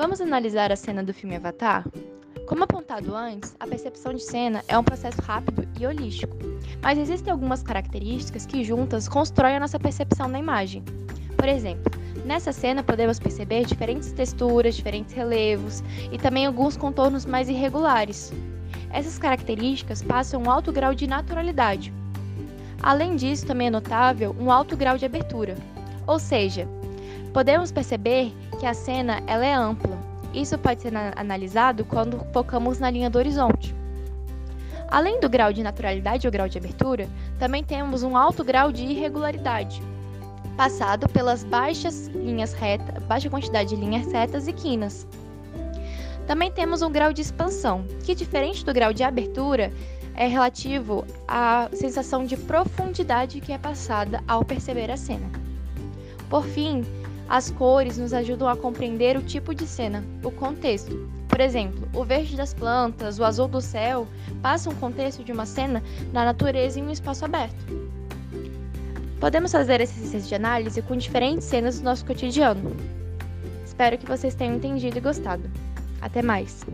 Vamos analisar a cena do filme Avatar? Como apontado antes, a percepção de cena é um processo rápido e holístico, mas existem algumas características que juntas constroem a nossa percepção da imagem. Por exemplo, nessa cena podemos perceber diferentes texturas, diferentes relevos e também alguns contornos mais irregulares. Essas características passam um alto grau de naturalidade. Além disso, também é notável um alto grau de abertura, ou seja, podemos perceber que a cena ela é ampla. Isso pode ser analisado quando focamos na linha do horizonte. Além do grau de naturalidade ou grau de abertura, também temos um alto grau de irregularidade, passado pelas baixas linhas retas, baixa quantidade de linhas retas e quinas. Também temos um grau de expansão, que diferente do grau de abertura, é relativo à sensação de profundidade que é passada ao perceber a cena. Por fim, as cores nos ajudam a compreender o tipo de cena, o contexto. Por exemplo, o verde das plantas, o azul do céu passam um contexto de uma cena na natureza em um espaço aberto. Podemos fazer exercícios de análise com diferentes cenas do nosso cotidiano. Espero que vocês tenham entendido e gostado. Até mais!